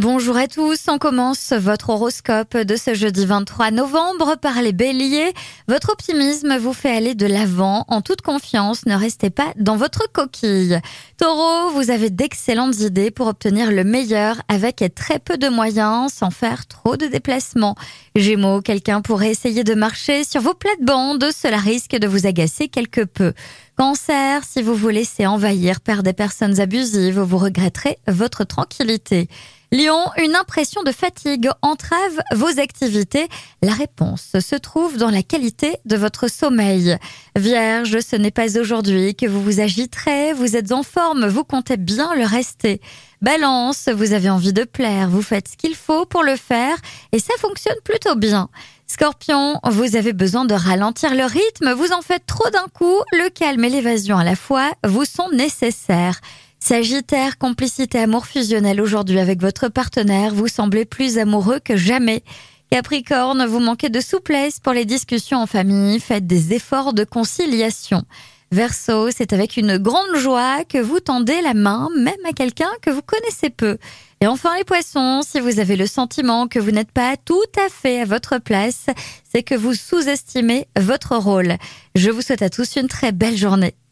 Bonjour à tous, on commence votre horoscope de ce jeudi 23 novembre par les béliers. Votre optimisme vous fait aller de l'avant en toute confiance, ne restez pas dans votre coquille. Taureau, vous avez d'excellentes idées pour obtenir le meilleur avec très peu de moyens sans faire trop de déplacements. Gémeaux, quelqu'un pourrait essayer de marcher sur vos plates-bandes, cela risque de vous agacer quelque peu. Cancer, si vous vous laissez envahir par des personnes abusives, vous regretterez votre tranquillité. Lion, une impression de fatigue entrave vos activités. La réponse se trouve dans la qualité de votre sommeil. Vierge, ce n'est pas aujourd'hui que vous vous agiterez, vous êtes en forme, vous comptez bien le rester. Balance, vous avez envie de plaire, vous faites ce qu'il faut pour le faire et ça fonctionne plutôt bien. Scorpion, vous avez besoin de ralentir le rythme, vous en faites trop d'un coup, le calme et l'évasion à la fois vous sont nécessaires. Sagittaire, complicité amour fusionnel aujourd'hui avec votre partenaire, vous semblez plus amoureux que jamais. Capricorne, vous manquez de souplesse pour les discussions en famille, faites des efforts de conciliation. Verseau, c'est avec une grande joie que vous tendez la main, même à quelqu'un que vous connaissez peu. Et enfin les poissons, si vous avez le sentiment que vous n'êtes pas tout à fait à votre place, c'est que vous sous-estimez votre rôle. Je vous souhaite à tous une très belle journée.